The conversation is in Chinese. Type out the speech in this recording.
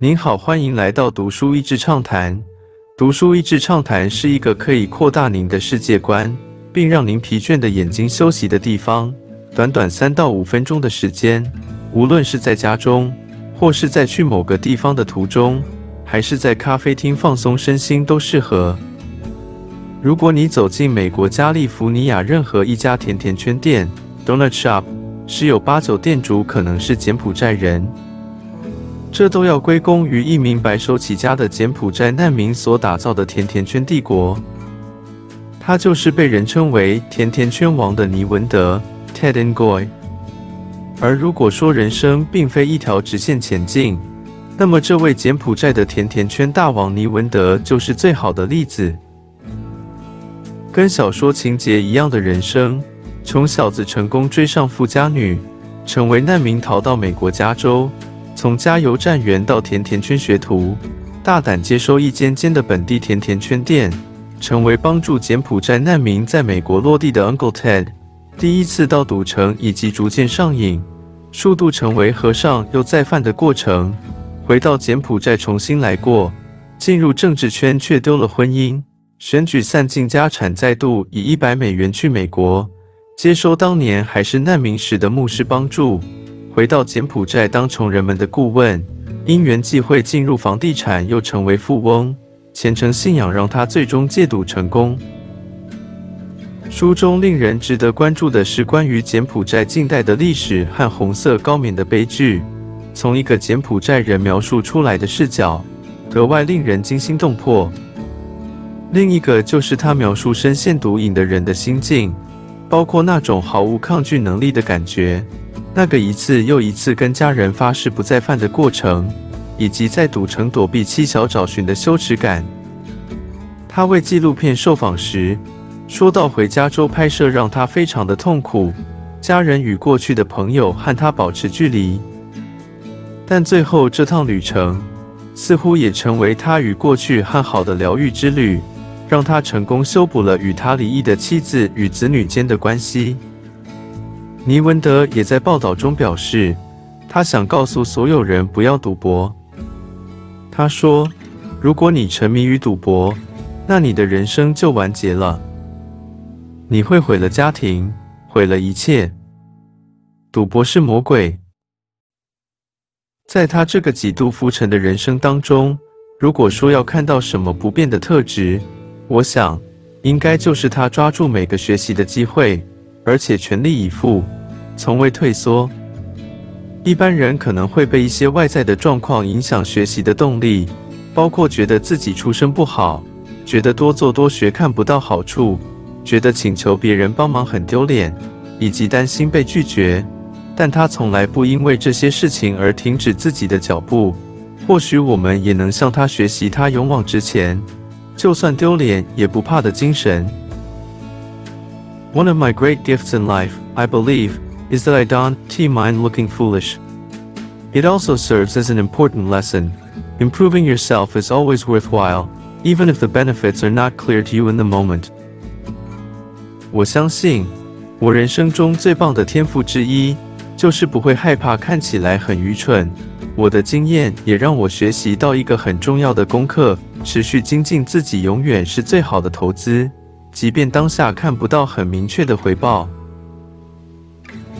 您好，欢迎来到读书益智畅谈。读书益智畅谈是一个可以扩大您的世界观，并让您疲倦的眼睛休息的地方。短短三到五分钟的时间，无论是在家中，或是在去某个地方的途中，还是在咖啡厅放松身心，都适合。如果你走进美国加利福尼亚任何一家甜甜圈店 （Donut Shop），十有八九店主可能是柬埔寨人。这都要归功于一名白手起家的柬埔寨难民所打造的甜甜圈帝国。他就是被人称为“甜甜圈王”的尼文德 （Ted Ngoy）。而如果说人生并非一条直线前进，那么这位柬埔寨的甜甜圈大王尼文德就是最好的例子。跟小说情节一样的人生，穷小子成功追上富家女，成为难民，逃到美国加州。从加油站员到甜甜圈学徒，大胆接收一间间的本地甜甜圈店，成为帮助柬埔寨难民在美国落地的 Uncle Ted。第一次到赌城，以及逐渐上瘾，数度成为和尚又再犯的过程。回到柬埔寨重新来过，进入政治圈却丢了婚姻，选举散尽家产，再度以一百美元去美国，接收当年还是难民时的牧师帮助。回到柬埔寨当穷人们的顾问，因缘际会进入房地产，又成为富翁。虔诚信仰让他最终戒赌成功。书中令人值得关注的是关于柬埔寨近代的历史和红色高棉的悲剧，从一个柬埔寨人描述出来的视角，格外令人惊心动魄。另一个就是他描述深陷毒瘾的人的心境，包括那种毫无抗拒能力的感觉。那个一次又一次跟家人发誓不再犯的过程，以及在赌城躲避妻小找寻的羞耻感。他为纪录片受访时说到，回加州拍摄让他非常的痛苦，家人与过去的朋友和他保持距离。但最后这趟旅程似乎也成为他与过去和好的疗愈之旅，让他成功修补了与他离异的妻子与子女间的关系。尼文德也在报道中表示，他想告诉所有人不要赌博。他说：“如果你沉迷于赌博，那你的人生就完结了，你会毁了家庭，毁了一切。赌博是魔鬼。”在他这个几度浮沉的人生当中，如果说要看到什么不变的特质，我想，应该就是他抓住每个学习的机会，而且全力以赴。从未退缩。一般人可能会被一些外在的状况影响学习的动力，包括觉得自己出身不好，觉得多做多学看不到好处，觉得请求别人帮忙很丢脸，以及担心被拒绝。但他从来不因为这些事情而停止自己的脚步。或许我们也能向他学习，他勇往直前，就算丢脸也不怕的精神。One of my great gifts in life, I believe. is that I don't t mind looking foolish. It also serves as an important lesson. Improving yourself is always worthwhile, even if the benefits are not clear to you in the moment. 我相信，我人生中最棒的天赋之一，就是不会害怕看起来很愚蠢。我的经验也让我学习到一个很重要的功课：持续精进自己永远是最好的投资，即便当下看不到很明确的回报。